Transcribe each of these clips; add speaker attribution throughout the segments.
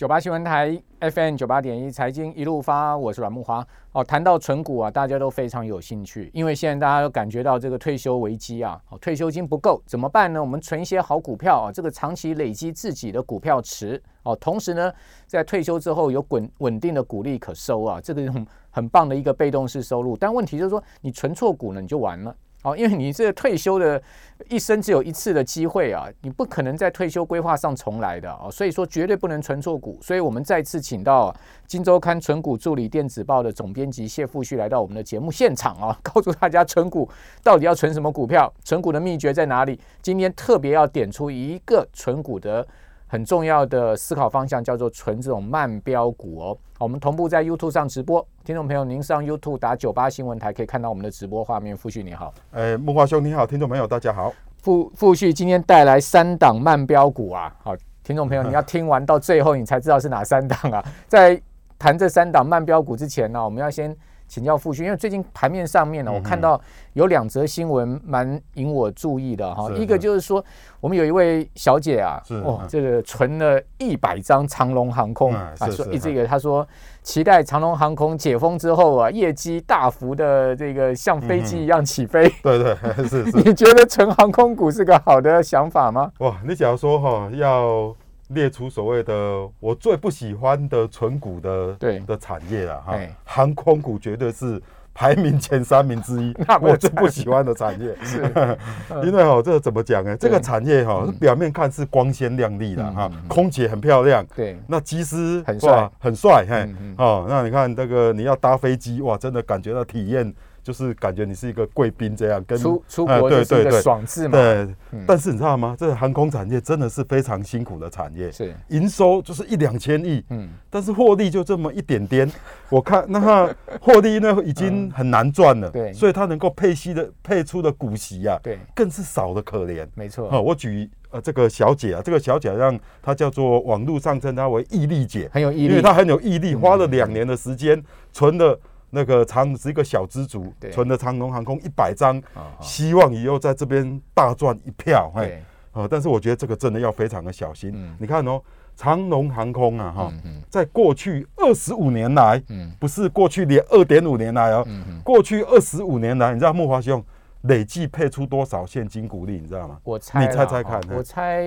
Speaker 1: 九八新闻台 FM 九八点一财经一路发，我是阮木华。哦，谈到存股啊，大家都非常有兴趣，因为现在大家都感觉到这个退休危机啊，哦，退休金不够怎么办呢？我们存一些好股票啊，这个长期累积自己的股票池哦，同时呢，在退休之后有稳稳定的股利可收啊，这个很很棒的一个被动式收入。但问题就是说，你存错股了，你就完了。哦，因为你这个退休的一生只有一次的机会啊，你不可能在退休规划上重来的哦，所以说绝对不能存错股。所以我们再次请到《金周刊》存股助理电子报的总编辑谢富旭来到我们的节目现场啊，告诉大家存股到底要存什么股票，存股的秘诀在哪里。今天特别要点出一个存股的。很重要的思考方向叫做存这种慢标股哦。我们同步在 YouTube 上直播，听众朋友，您上 YouTube 打九八新闻台可以看到我们的直播画面。傅旭你好，
Speaker 2: 哎，木华兄你好，听众朋友大家好。
Speaker 1: 傅傅旭今天带来三档慢标股啊，好，听众朋友你要听完到最后你才知道是哪三档啊。在谈这三档慢标股之前呢，我们要先。请教傅旭，因为最近盘面上面呢，我看到有两则新闻蛮引我注意的哈。一个就是说，我们有一位小姐啊，哦，这个存了一百张长龙航空啊，说这个她说期待长龙航空解封之后啊，业绩大幅的这个像飞机一样起飞。
Speaker 2: 对对，是 是。
Speaker 1: 你觉得存航空股是个好的想法吗？
Speaker 2: 哇，你假如说哈要。列出所谓的我最不喜欢的纯股的对。的产业了哈，航空股绝对是排名前三名之一。我最不喜欢的产业，是，因为哈，这个怎么讲呢？这个产业哈，表面看是光鲜亮丽的哈，空姐很漂亮，
Speaker 1: 对，
Speaker 2: 那机师
Speaker 1: 很帅，
Speaker 2: 很帅，嘿，哦，那你看这个你要搭飞机哇，真的感觉到体验。就是感觉你是一个贵宾这样，
Speaker 1: 跟出出国就是一个爽字嘛。
Speaker 2: 对，但是你知道吗？这航空产业真的是非常辛苦的产业，
Speaker 1: 是
Speaker 2: 营收就是一两千亿，嗯，但是获利就这么一点点。我看那获利呢已经很难赚了，对，所以它能够配息的配出的股息啊，对，更是少的可怜。
Speaker 1: 没错，
Speaker 2: 我举呃这个小姐啊，这个小姐让她叫做网络上称她为毅力姐，
Speaker 1: 很有毅力，
Speaker 2: 因为她很有毅力，花了两年的时间存了。那个长是一个小资族，存了长龙航空一百张，希望以后在这边大赚一票。嘿，哦，但是我觉得这个真的要非常的小心。你看哦，长龙航空啊，哈，在过去二十五年来，不是过去连二点五年来哦，过去二十五年来，你知道木华兄。累计配出多少现金股利，你知道吗？
Speaker 1: 我猜，
Speaker 2: 你猜猜看。
Speaker 1: 我猜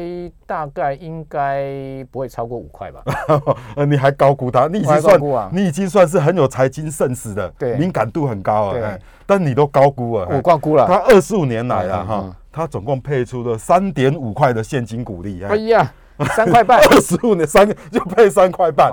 Speaker 1: 大概应该不会超过五块吧。
Speaker 2: 呃，你还高估它，你已经算，你已经算是很有财经盛世的，对，敏感度很高啊。但你都高估了，
Speaker 1: 我高估了。
Speaker 2: 他二十五年来啊，哈，他总共配出了三点五块的现金股利。
Speaker 1: 哎呀，三块半，
Speaker 2: 二十五年三就配三块半。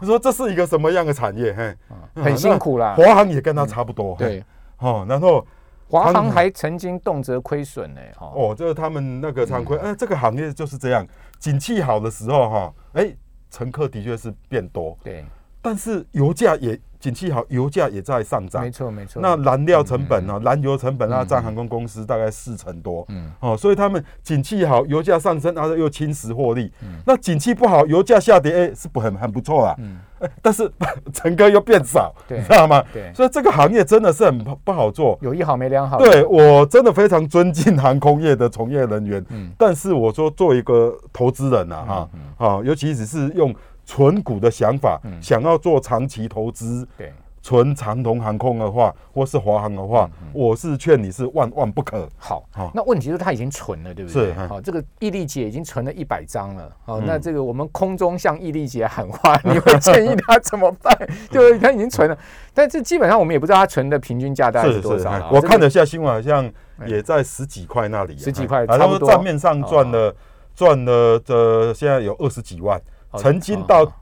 Speaker 2: 你 说这是一个什么样的产业？
Speaker 1: 嘿，很辛苦啦。
Speaker 2: 华航也跟他差不多。对，哦，然后。
Speaker 1: 华航还曾经动辄亏损呢，
Speaker 2: 哈。哦，就是他们那个常亏，哎，这个行业就是这样，景气好的时候，哈，哎，乘客的确是变多，
Speaker 1: 对，
Speaker 2: 但是油价也。景气好，油价也在上涨。
Speaker 1: 没错，没错。
Speaker 2: 那燃料成本呢？燃油成本啊，占航空公司大概四成多。嗯。哦，所以他们景气好，油价上升，然后又侵蚀获利。嗯。那景气不好，油价下跌，哎，是不很很不错啊。嗯。但是 乘客又变少，你知道吗？对。所以这个行业真的是很不好做。
Speaker 1: 有一好没两好。
Speaker 2: 对我真的非常尊敬航空业的从业人员。嗯。但是我说，做一个投资人呐，哈，啊，尤其只是用。纯股的想法，想要做长期投资，对，纯长龙航空的话，或是华航的话，我是劝你是万万不可。
Speaker 1: 好，好，那问题是他已经存了，对不对？是，好，这个毅力姐已经存了一百张了。好，那这个我们空中向毅力姐喊话，你会建议他怎么办？就是他已经存了，但这基本上我们也不知道他存的平均价大概是多少。
Speaker 2: 我看了下新闻，好像也在十几块那里，
Speaker 1: 十几块，
Speaker 2: 差不多账面上赚了赚了的，现在有二十几万。曾经到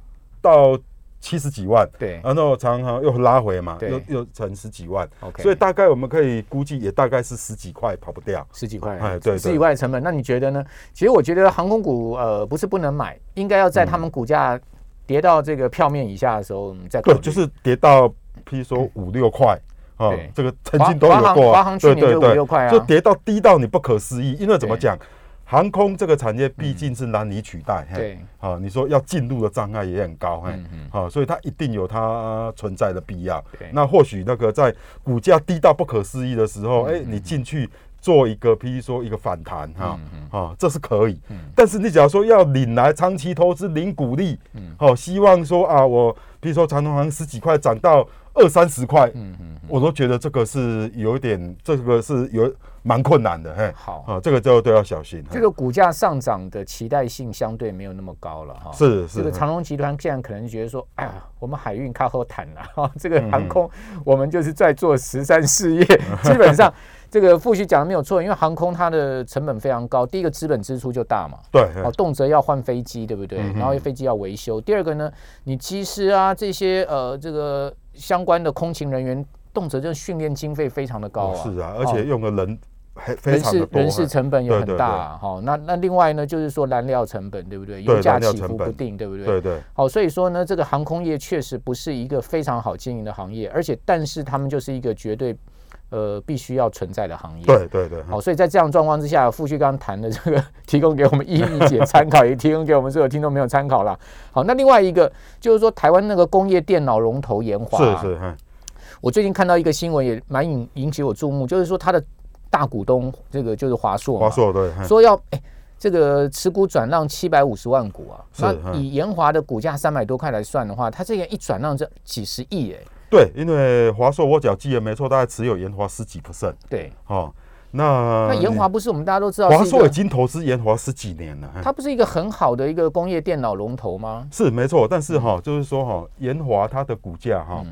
Speaker 2: 到七十几万，
Speaker 1: 对，
Speaker 2: 然后常常又拉回嘛，又又成十几万，OK，所以大概我们可以估计也大概是十几块跑不掉，
Speaker 1: 十几块，哎，对，十几块的成本。那你觉得呢？其实我觉得航空股呃不是不能买，应该要在他们股价跌到这个票面以下的时候再
Speaker 2: 对，就是跌到譬如说五六块啊，这个曾经都有过，
Speaker 1: 华航去年就五六块啊，
Speaker 2: 就跌到低到你不可思议，因为怎么讲？航空这个产业毕竟是难以取代，
Speaker 1: 对，
Speaker 2: 好，你说要进入的障碍也很高，嘿，好，所以它一定有它存在的必要。那或许那个在股价低到不可思议的时候，哎，你进去做一个，譬如说一个反弹哈，啊，这是可以。但是你假如说要领来长期投资领股利，好，希望说啊，我比如说长隆行十几块涨到二三十块，嗯嗯，我都觉得这个是有一点，这个是有。蛮困难的，嘿，
Speaker 1: 好
Speaker 2: 啊，这个就都要小心。
Speaker 1: 这个股价上涨的期待性相对没有那么高了，哈。
Speaker 2: 是是。
Speaker 1: 这个长隆集团现在可能觉得说，哎呀，我们海运靠后谈了，哈，这个航空我们就是在做十三事业，基本上这个傅旭讲的没有错，因为航空它的成本非常高，第一个资本支出就大嘛，
Speaker 2: 对，
Speaker 1: 哦，动辄要换飞机，对不对？然后飞机要维修。第二个呢，你机师啊这些呃这个相关的空勤人员，动辄就训练经费非常的高啊，
Speaker 2: 是啊，而且用的人。
Speaker 1: 人事人事成本也很大，哈，那那另外呢，就是说燃料成本，对不对？油价起伏不定，对不对？
Speaker 2: 对对。
Speaker 1: 好，所以说呢，这个航空业确实不是一个非常好经营的行业，而且但是他们就是一个绝对呃必须要存在的行业。
Speaker 2: 对对对。
Speaker 1: 好，所以在这样状况之下，傅旭刚谈的这个 提供给我们一一姐参考，也提供给我们所有听众朋友参考了。好，那另外一个就是说，台湾那个工业电脑龙头研华，
Speaker 2: 是是。
Speaker 1: 我最近看到一个新闻，也蛮引引起我注目，就是说它的。大股东这个就是华硕，
Speaker 2: 华硕对，
Speaker 1: 说要哎这个持股转让七百五十万股啊，那以延华的股价三百多块来算的话，它这个一转让这几十亿哎，
Speaker 2: 对，因为华硕我只要记得没错，大概持有研华十几 percent，
Speaker 1: 对，
Speaker 2: 哦。那
Speaker 1: 那研华不是我们大家都知道，
Speaker 2: 华硕已经投资研华十几年了，
Speaker 1: 它不是一个很好的一个工业电脑龙头吗？
Speaker 2: 是没错，但是哈，就是说哈，研华它的股价哈，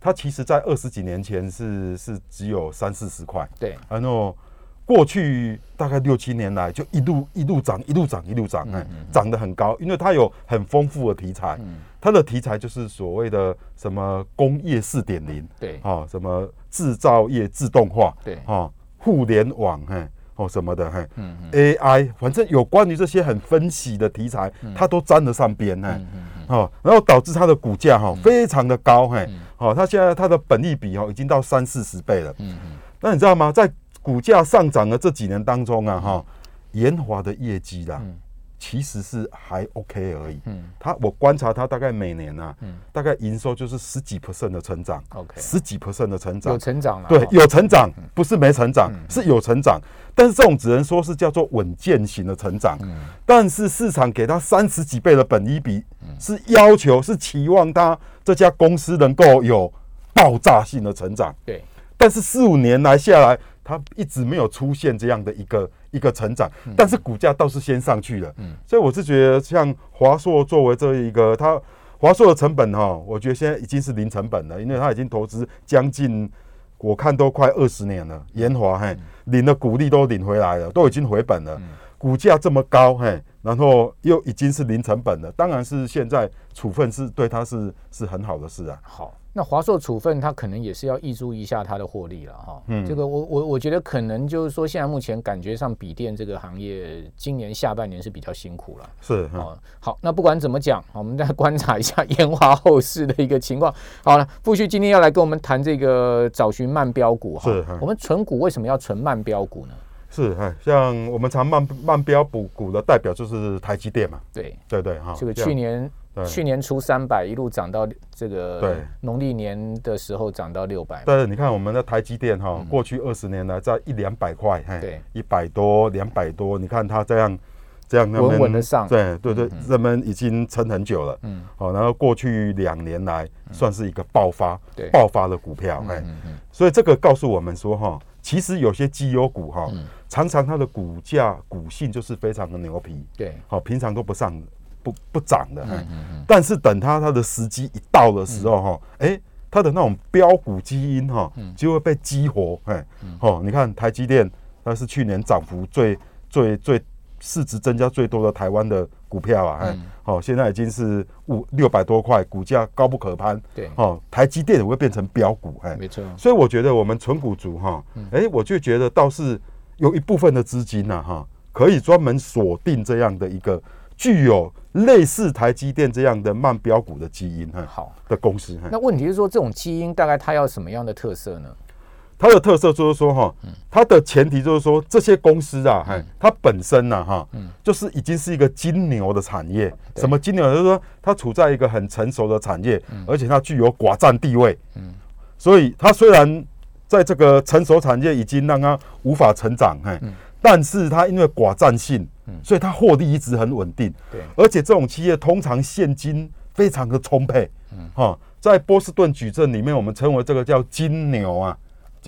Speaker 2: 它其实在二十几年前是是只有三四十块，
Speaker 1: 对，
Speaker 2: 然后过去大概六七年来就一路一路涨，一路涨，一路涨，哎，涨得很高，因为它有很丰富的题材，它的题材就是所谓的什么工业四点零，
Speaker 1: 对，
Speaker 2: 啊，什么制造业自动化，
Speaker 1: 对，
Speaker 2: 啊。互联网，嘿，哦什么的，嘿嗯，AI，反正有关于这些很分析的题材，它都沾得上边，嘿，哦，然后导致它的股价哈非常的高，嘿，哦，它现在它的本利比哦已经到三四十倍了，嗯嗯，那你知道吗？在股价上涨的这几年当中啊，哈，延华的业绩啦。其实是还 OK 而已。嗯，它我观察它大概每年啊，嗯，大概营收就是十几 percent 的成长。
Speaker 1: OK，
Speaker 2: 十几 percent 的成长。
Speaker 1: 有成长了。
Speaker 2: 对，有成长，不是没成长，是有成长。但是这种只能说是叫做稳健型的成长。嗯。但是市场给它三十几倍的本益比，是要求是期望它这家公司能够有爆炸性的成长。
Speaker 1: 对。
Speaker 2: 但是四五年来下来，它一直没有出现这样的一个。一个成长，但是股价倒是先上去了，嗯，所以我是觉得像华硕作为这一个，它华硕的成本哈，我觉得现在已经是零成本了，因为它已经投资将近，我看都快二十年了，延华嘿，领的股利都领回来了，都已经回本了，股价这么高嘿，然后又已经是零成本了，当然是现在处分是对它是是很好的事啊，
Speaker 1: 好。那华硕处分，它可能也是要挹注一下它的获利了哈。嗯，这个我我我觉得可能就是说，现在目前感觉上笔电这个行业今年下半年是比较辛苦了。
Speaker 2: 是哦，
Speaker 1: 好，那不管怎么讲，我们再观察一下 烟花后市的一个情况。好了，傅旭今天要来跟我们谈这个找寻慢标股
Speaker 2: 哈。是，
Speaker 1: 我们存股为什么要存慢标股呢？
Speaker 2: 是，像我们常慢慢标补股的代表就是台积电嘛。
Speaker 1: 对，
Speaker 2: 对对哈。
Speaker 1: 这个去年。去年出三百，一路涨到这个
Speaker 2: 对
Speaker 1: 农历年的时候涨到六百。
Speaker 2: 但是你看我们的台积电哈，过去二十年来在一两百块，
Speaker 1: 对，
Speaker 2: 一百多、两百多，你看它这样这样
Speaker 1: 稳稳的上，
Speaker 2: 对对对，人们已经撑很久了。嗯，好，然后过去两年来算是一个爆发，爆发的股票，哎，所以这个告诉我们说哈，其实有些绩优股哈，常常它的股价股性就是非常的牛皮，
Speaker 1: 对，
Speaker 2: 好，平常都不上。不不涨的，但是等它它的时机一到的时候哈，哎，它的那种标股基因哈就会被激活，哎，哦，你看台积电，它是去年涨幅最最最市值增加最多的台湾的股票啊，哎，哦，现在已经是五六百多块，股价高不可攀，
Speaker 1: 对，
Speaker 2: 哦，台积电也会变成标股，
Speaker 1: 哎，没错，
Speaker 2: 所以我觉得我们纯股族哈，哎，我就觉得倒是有一部分的资金呢，哈，可以专门锁定这样的一个。具有类似台积电这样的慢标股的基因，哈，
Speaker 1: 好
Speaker 2: 的公司。
Speaker 1: 那问题是说，这种基因大概它要什么样的特色呢？
Speaker 2: 它的特色就是说，哈，它的前提就是说，这些公司啊，哈，它本身呢，哈，就是已经是一个金牛的产业。什么金牛？就是说，它处在一个很成熟的产业，而且它具有寡占地位。嗯，所以它虽然在这个成熟产业已经让它无法成长，嘿，但是它因为寡占性，所以它获利一直很稳定。
Speaker 1: 对，
Speaker 2: 而且这种企业通常现金非常的充沛，嗯，哈，在波士顿矩阵里面，我们称为这个叫金牛啊，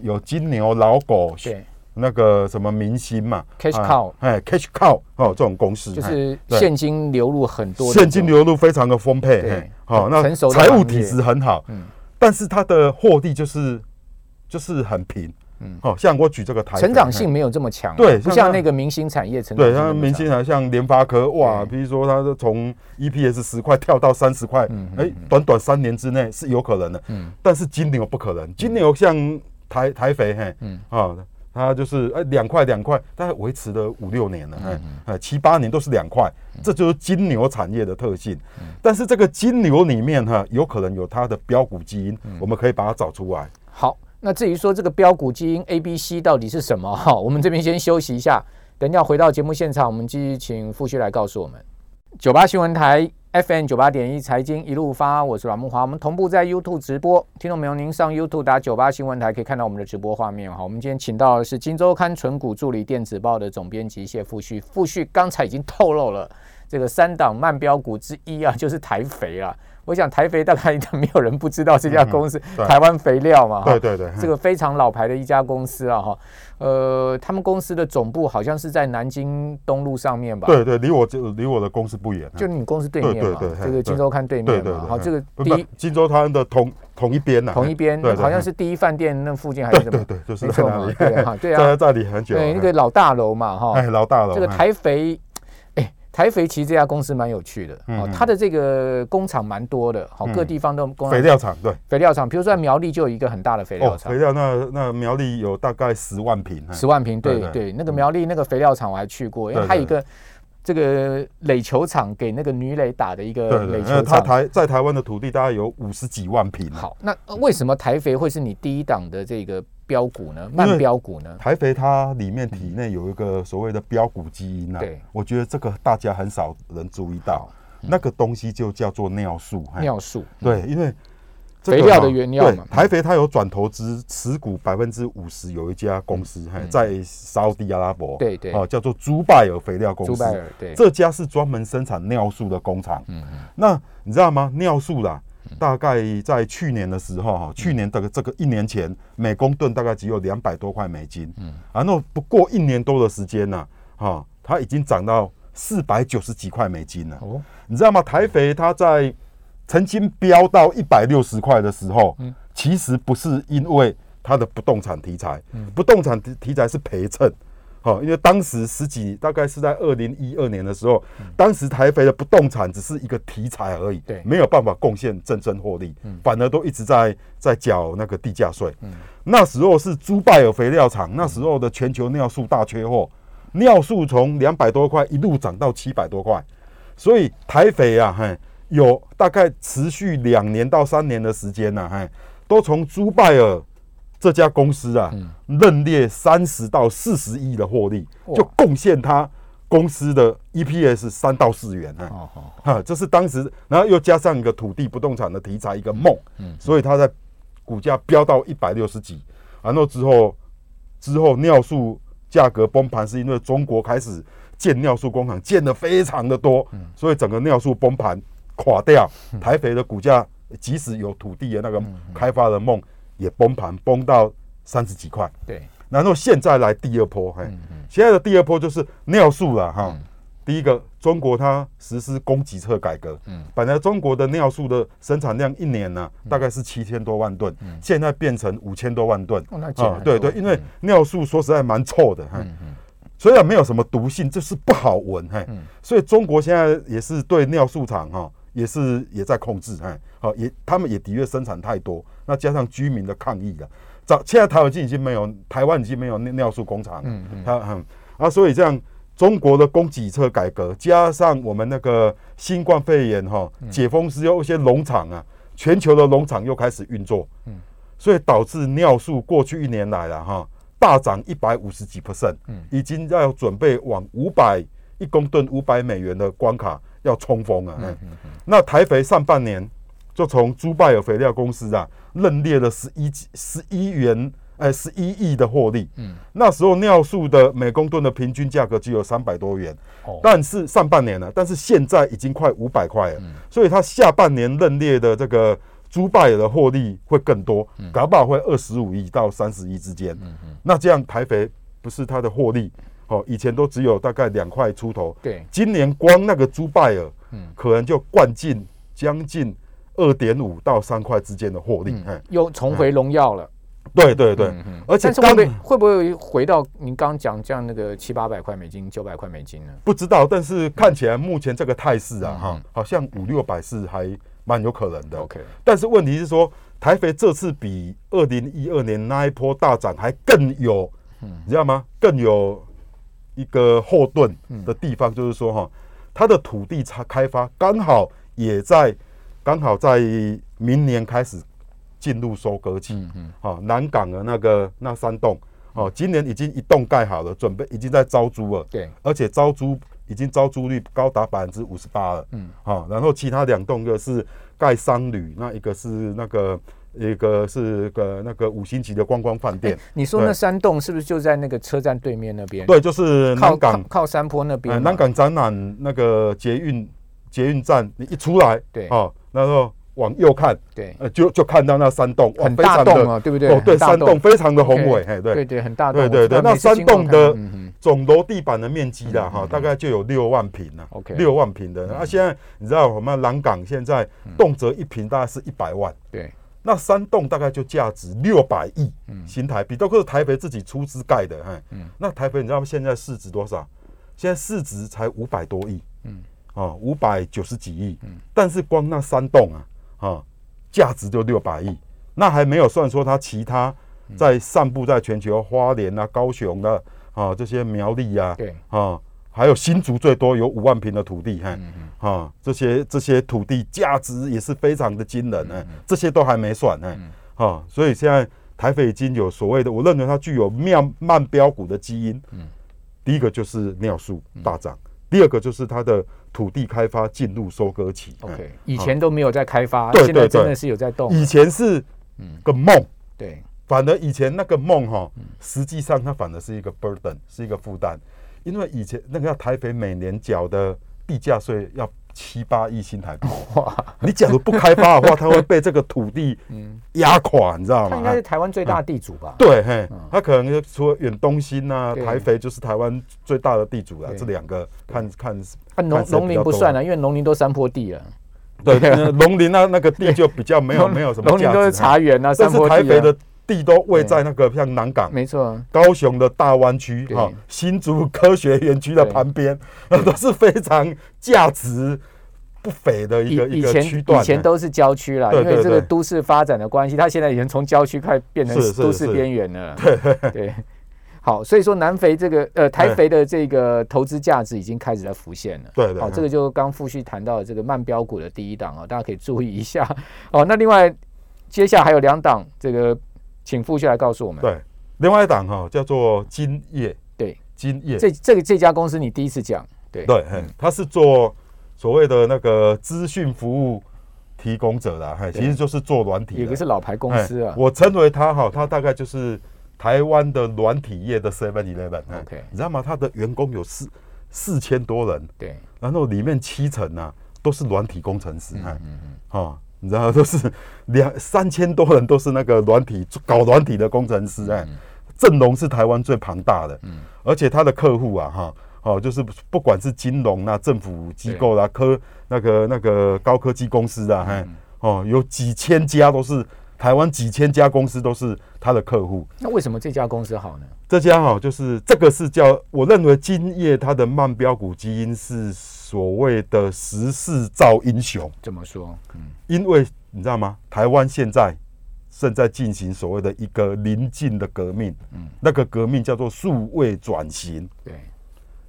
Speaker 2: 有金牛、老狗，
Speaker 1: 对，
Speaker 2: 那个什么明星嘛
Speaker 1: ，cash cow，
Speaker 2: 哎，cash cow，哦，这种公司
Speaker 1: 就是现金流入很多，
Speaker 2: 现金流入非常的丰沛，
Speaker 1: 对，
Speaker 2: 好，那财务体质很好，嗯，但是它的获利就是就是很平。嗯，好像我举这个台，
Speaker 1: 成长性没有这么强，
Speaker 2: 对，
Speaker 1: 不像那个明星产业成长。对，
Speaker 2: 像明星啊，像联发科，哇，比如说它从 EPS 十块跳到三十块，哎，短短三年之内是有可能的。嗯，但是金牛不可能，金牛像台台肥，嘿，嗯，啊，它就是哎两块两块，大概维持了五六年了，哎哎七八年都是两块，这就是金牛产业的特性。但是这个金牛里面哈，有可能有它的标股基因，我们可以把它找出来。
Speaker 1: 好。那至于说这个标股基因 A、B、C 到底是什么哈？我们这边先休息一下，等一下回到节目现场，我们继续请傅旭来告诉我们。九八新闻台 FM 九八点一财经一路发，我是阮木华，我们同步在 YouTube 直播，听众朋友您上 YouTube 打九八新闻台可以看到我们的直播画面哈。我们今天请到的是《金周刊》纯股助理电子报的总编辑谢富旭，富旭刚才已经透露了这个三档慢标股之一啊，就是台肥啊。我想台肥大概应 该没有人不知道这家公司，台湾肥料嘛，
Speaker 2: 对对对，
Speaker 1: 这个非常老牌的一家公司啊，哈，呃，他们公司的总部好像是在南京东路上面吧？
Speaker 2: 对对，离我就离我的公司不远，
Speaker 1: 就你公司对面嘛，这个金周刊对面嘛，好，这个
Speaker 2: 第一金周刊的同同一边呐，
Speaker 1: 同一边，好像是第一饭店那附近还是什么？
Speaker 2: 对对，就是在那里，
Speaker 1: 对啊，
Speaker 2: 在那里很久，
Speaker 1: 对那个老大楼嘛，哈，
Speaker 2: 哎，老大楼，
Speaker 1: 这个台肥。台肥其实这家公司蛮有趣的，哦，它的这个工厂蛮多的，好，各地方都工
Speaker 2: 肥料厂，对，
Speaker 1: 肥料厂，比如说在苗栗就有一个很大的肥料厂，
Speaker 2: 肥料那那苗栗有大概十万平，
Speaker 1: 十万平，对对，那个苗栗那个肥料厂我还去过，因为它有一个这个垒球场给那个女垒打的一个垒球场，
Speaker 2: 台在台湾的土地大概有五十几万平。
Speaker 1: 好，那为什么台肥会是你第一档的这个？标股呢？慢标股呢？
Speaker 2: 台肥它里面体内有一个所谓的标股基因啊，对，我觉得这个大家很少人注意到，那个东西就叫做尿素。
Speaker 1: 尿素，
Speaker 2: 对，因为
Speaker 1: 肥料的原料嘛。
Speaker 2: 台肥它有转投资持股百分之五十，有一家公司在沙地阿拉伯，
Speaker 1: 对对，
Speaker 2: 哦，叫做朱拜尔肥料公司。朱
Speaker 1: 拜尔，对，
Speaker 2: 这家是专门生产尿素的工厂。嗯嗯，那你知道吗？尿素啦。大概在去年的时候，哈，去年的这个一年前，每公吨大概只有两百多块美金，嗯，啊，那不过一年多的时间呢，哈，它已经涨到四百九十几块美金了。哦，你知道吗？台肥它在曾经飙到一百六十块的时候，嗯，其实不是因为它的不动产题材，嗯，不动产题题材是陪衬。哦，因为当时十几，大概是在二零一二年的时候，当时台肥的不动产只是一个题材而已，
Speaker 1: 对，
Speaker 2: 没有办法贡献真正获利，反而都一直在在缴那个地价税。那时候是朱拜尔肥料厂，那时候的全球尿素大缺货，尿素从两百多块一路涨到七百多块，所以台肥啊，嘿，有大概持续两年到三年的时间呢，嘿，都从朱拜尔。这家公司啊，认列三十到四十亿的获利，就贡献他公司的 EPS 三到四元啊，哈，这是当时，然后又加上一个土地不动产的题材，一个梦，所以它在股价飙到一百六十几，然后之后之后尿素价格崩盘，是因为中国开始建尿素工厂，建的非常的多，所以整个尿素崩盘垮掉，台肥的股价即使有土地的那个开发的梦。也崩盘，崩到三十几块。
Speaker 1: 对，
Speaker 2: 然后现在来第二波，嘿，现在的第二波就是尿素了哈。第一个，中国它实施供给侧改革，嗯，本来中国的尿素的生产量一年呢，大概是七千多万吨，现在变成五千多万吨。
Speaker 1: 啊，
Speaker 2: 对对，因为尿素说实在蛮臭的，嗯嗯，虽然没有什么毒性，就是不好闻，嘿，所以中国现在也是对尿素厂哈。也是也在控制，哎，好，也他们也的确生产太多，那加上居民的抗议了，早现在台湾已经没有，台湾已经没有尿尿素工厂，嗯嗯，他很啊，所以这样中国的供给侧改革，加上我们那个新冠肺炎哈解封之后，一些农场啊，全球的农场又开始运作，嗯，所以导致尿素过去一年来了哈大涨一百五十几 percent，嗯，已经要准备往五百一公吨五百美元的关卡。要冲锋了嗯！那台肥上半年就从朱拜尔肥料公司啊认列了十一十一元哎，十一亿的获利。嗯，那时候尿素的每公吨的平均价格只有三百多元。哦，但是上半年呢，但是现在已经快五百块了。嗯，所以它下半年认列的这个猪拜尔的获利会更多，搞不好会二十五亿到三十亿之间。嗯嗯，那这样台肥不是它的获利？哦，以前都只有大概两块出头。
Speaker 1: 对，
Speaker 2: 今年光那个猪拜尔，嗯，可能就灌进将近二点五到三块之间的获利。
Speaker 1: 嗯，又重回荣耀了。
Speaker 2: 对对对，而且
Speaker 1: 会不会会不会回到您刚讲这样那个七八百块美金、九百块美金呢？
Speaker 2: 不知道，但是看起来目前这个态势啊，哈，好像五六百是还蛮有可能的。
Speaker 1: OK，
Speaker 2: 但是问题是说，台肥这次比二零一二年那一波大涨还更有，你知道吗？更有一个后盾的地方，就是说哈，它的土地差开发刚好也在刚好在明年开始。进入收割期，嗯嗯，好，南港的那个那三栋，哦，今年已经一栋盖好了，准备已经在招租了，
Speaker 1: 对，
Speaker 2: 而且招租已经招租率高达百分之五十八了，嗯，好，然后其他两栋一个是盖商旅，那一个是那个一个是个那个五星级的观光饭店。
Speaker 1: 你说那三栋是不是就在那个车站对面那边？
Speaker 2: 对，就是南港
Speaker 1: 靠山坡那边，
Speaker 2: 南港展览那个捷运捷运站，你一出来，
Speaker 1: 对，
Speaker 2: 哦，然后。往右看，
Speaker 1: 对，
Speaker 2: 呃，就就看到那山洞，
Speaker 1: 很大洞啊，对不对？
Speaker 2: 哦，对，山洞非常的宏伟，
Speaker 1: 嘿，对，对对，很大
Speaker 2: 洞，对对对。那山洞的总楼地板的面积啦，哈，大概就有六万平了
Speaker 1: ，OK，
Speaker 2: 六万平的。那现在你知道我们南港现在动辄一平大概是一百万，
Speaker 1: 对，
Speaker 2: 那山洞大概就价值六百亿新台币，都是台北自己出资盖的，哈，嗯，那台北你知道现在市值多少？现在市值才五百多亿，嗯，哦，五百九十几亿，嗯，但是光那三栋啊。啊，价值就六百亿，那还没有算说它其他在散布在全球花莲啊、高雄的啊这些苗栗啊，
Speaker 1: 对。
Speaker 2: 啊，还有新竹最多有五万平的土地，哈，啊这些这些土地价值也是非常的惊人呢，这些都还没算呢，啊，所以现在台北已经有所谓的，我认为它具有妙慢标股的基因，嗯，第一个就是尿素大涨，第二个就是它的。土地开发进入收割期
Speaker 1: ，OK，以前都没有在开发，现在真的是有在动。
Speaker 2: 以前是个梦，
Speaker 1: 对，
Speaker 2: 反而以前那个梦哈，实际上它反而是一个 burden，是一个负担，因为以前那个要台北每年缴的地价税要。七八亿新台币，哇！你假如不开发的话，它会被这个土地压垮，你知道吗？
Speaker 1: 他应该是台湾最大地主吧？
Speaker 2: 对，嘿，他可能除了远东新啊、台肥，就是台湾最大的地主了。这两个看看，
Speaker 1: 农农林不算了，因为农林都山坡地了。
Speaker 2: 对，农林那那个地就比较没有 没有什么。
Speaker 1: 农林都是茶园啊，
Speaker 2: 但是台肥的地都位在那个像南港，
Speaker 1: 没错，
Speaker 2: 高雄的大湾区哈，新竹科学园区的旁边，那 都是非常价值。不菲的一个一个区段，
Speaker 1: 以前都是郊区啦，因为这个都市发展的关系，它现在已经从郊区快变成都市边缘了。对。对，好，所以说南肥这个呃台肥的这个投资价值已经开始在浮现了。
Speaker 2: 对对，
Speaker 1: 好，这个就刚复续谈到这个慢标股的第一档啊，大家可以注意一下。哦，那另外接下来还有两档，这个请复续来告诉我们。
Speaker 2: 对，另外一档哈叫做金业，
Speaker 1: 对，
Speaker 2: 金业
Speaker 1: 这这个这家公司你第一次讲，对
Speaker 2: 对，它是做。所谓的那个资讯服务提供者啦，哈，其实就是做软体，
Speaker 1: 也不是老牌公司啊。
Speaker 2: 我称为它哈，它大概就是台湾的软体业的 Seven Eleven。
Speaker 1: OK，
Speaker 2: 你知道吗？它的员工有四四千多人，
Speaker 1: 对，
Speaker 2: 然后里面七成呢都是软体工程师，嗯嗯嗯，你知道都是 两三千多人都是那个软体搞软体的工程师，哎，阵容是台湾最庞大的，嗯，而且他的客户啊，哈。哦，就是不管是金融啊、政府机构啦、科那个那个高科技公司啊，哈，哦，有几千家都是台湾几千家公司都是他的客户。
Speaker 1: 那为什么这家公司好呢？
Speaker 2: 这家哈，就是这个是叫我认为金业它的慢标股基因是所谓的时势造英雄。
Speaker 1: 怎么说？
Speaker 2: 嗯，因为你知道吗？台湾现在正在进行所谓的一个临近的革命，嗯，那个革命叫做数位转型。
Speaker 1: 对。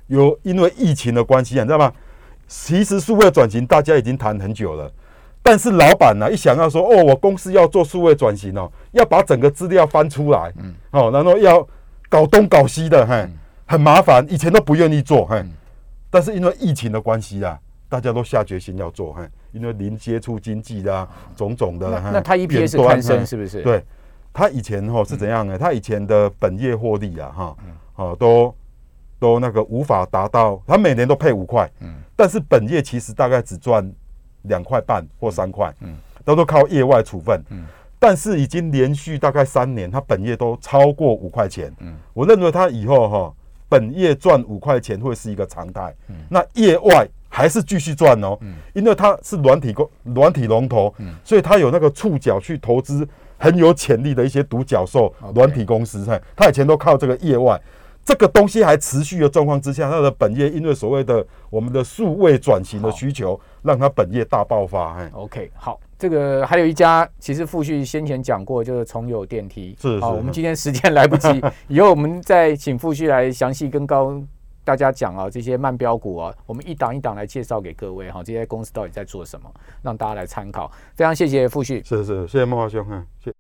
Speaker 2: 有因为疫情的关系，你知道吗？其实数位转型大家已经谈很久了，但是老板呢一想要说哦，我公司要做数位转型哦，要把整个资料翻出来，嗯，哦，然后要搞东搞西的，嘿，很麻烦，以前都不愿意做，嘿，但是因为疫情的关系啊，大家都下决心要做，嘿，因为零接触经济啦，种种的，
Speaker 1: 那他 EPS 攀升是不是？
Speaker 2: 对。他以前哈是怎样呢？他以前的本业获利啊，哈，哦，都都那个无法达到，他每年都配五块，嗯，但是本业其实大概只赚两块半或三块，嗯，都都靠业外处分，嗯，但是已经连续大概三年，他本业都超过五块钱，嗯，我认为他以后哈本业赚五块钱会是一个常态，嗯，那业外还是继续赚哦，嗯，因为它是软体公软体龙头，嗯，所以它有那个触角去投资。很有潜力的一些独角兽软体公司，哈，他以前都靠这个业外，这个东西还持续的状况之下，它的本业因为所谓的我们的数位转型的需求，让它本业大爆发。哎
Speaker 1: ，OK，好，这个还有一家，其实傅旭先前讲过，就是重友电梯。
Speaker 2: 是，好，
Speaker 1: 我们今天时间来不及，以后我们再请傅旭来详细跟高大家讲啊，这些慢标股啊，我们一档一档来介绍给各位哈，这些公司到底在做什么，让大家来参考。非常谢谢傅旭，
Speaker 2: 是是，谢谢孟华兄，嗯，谢。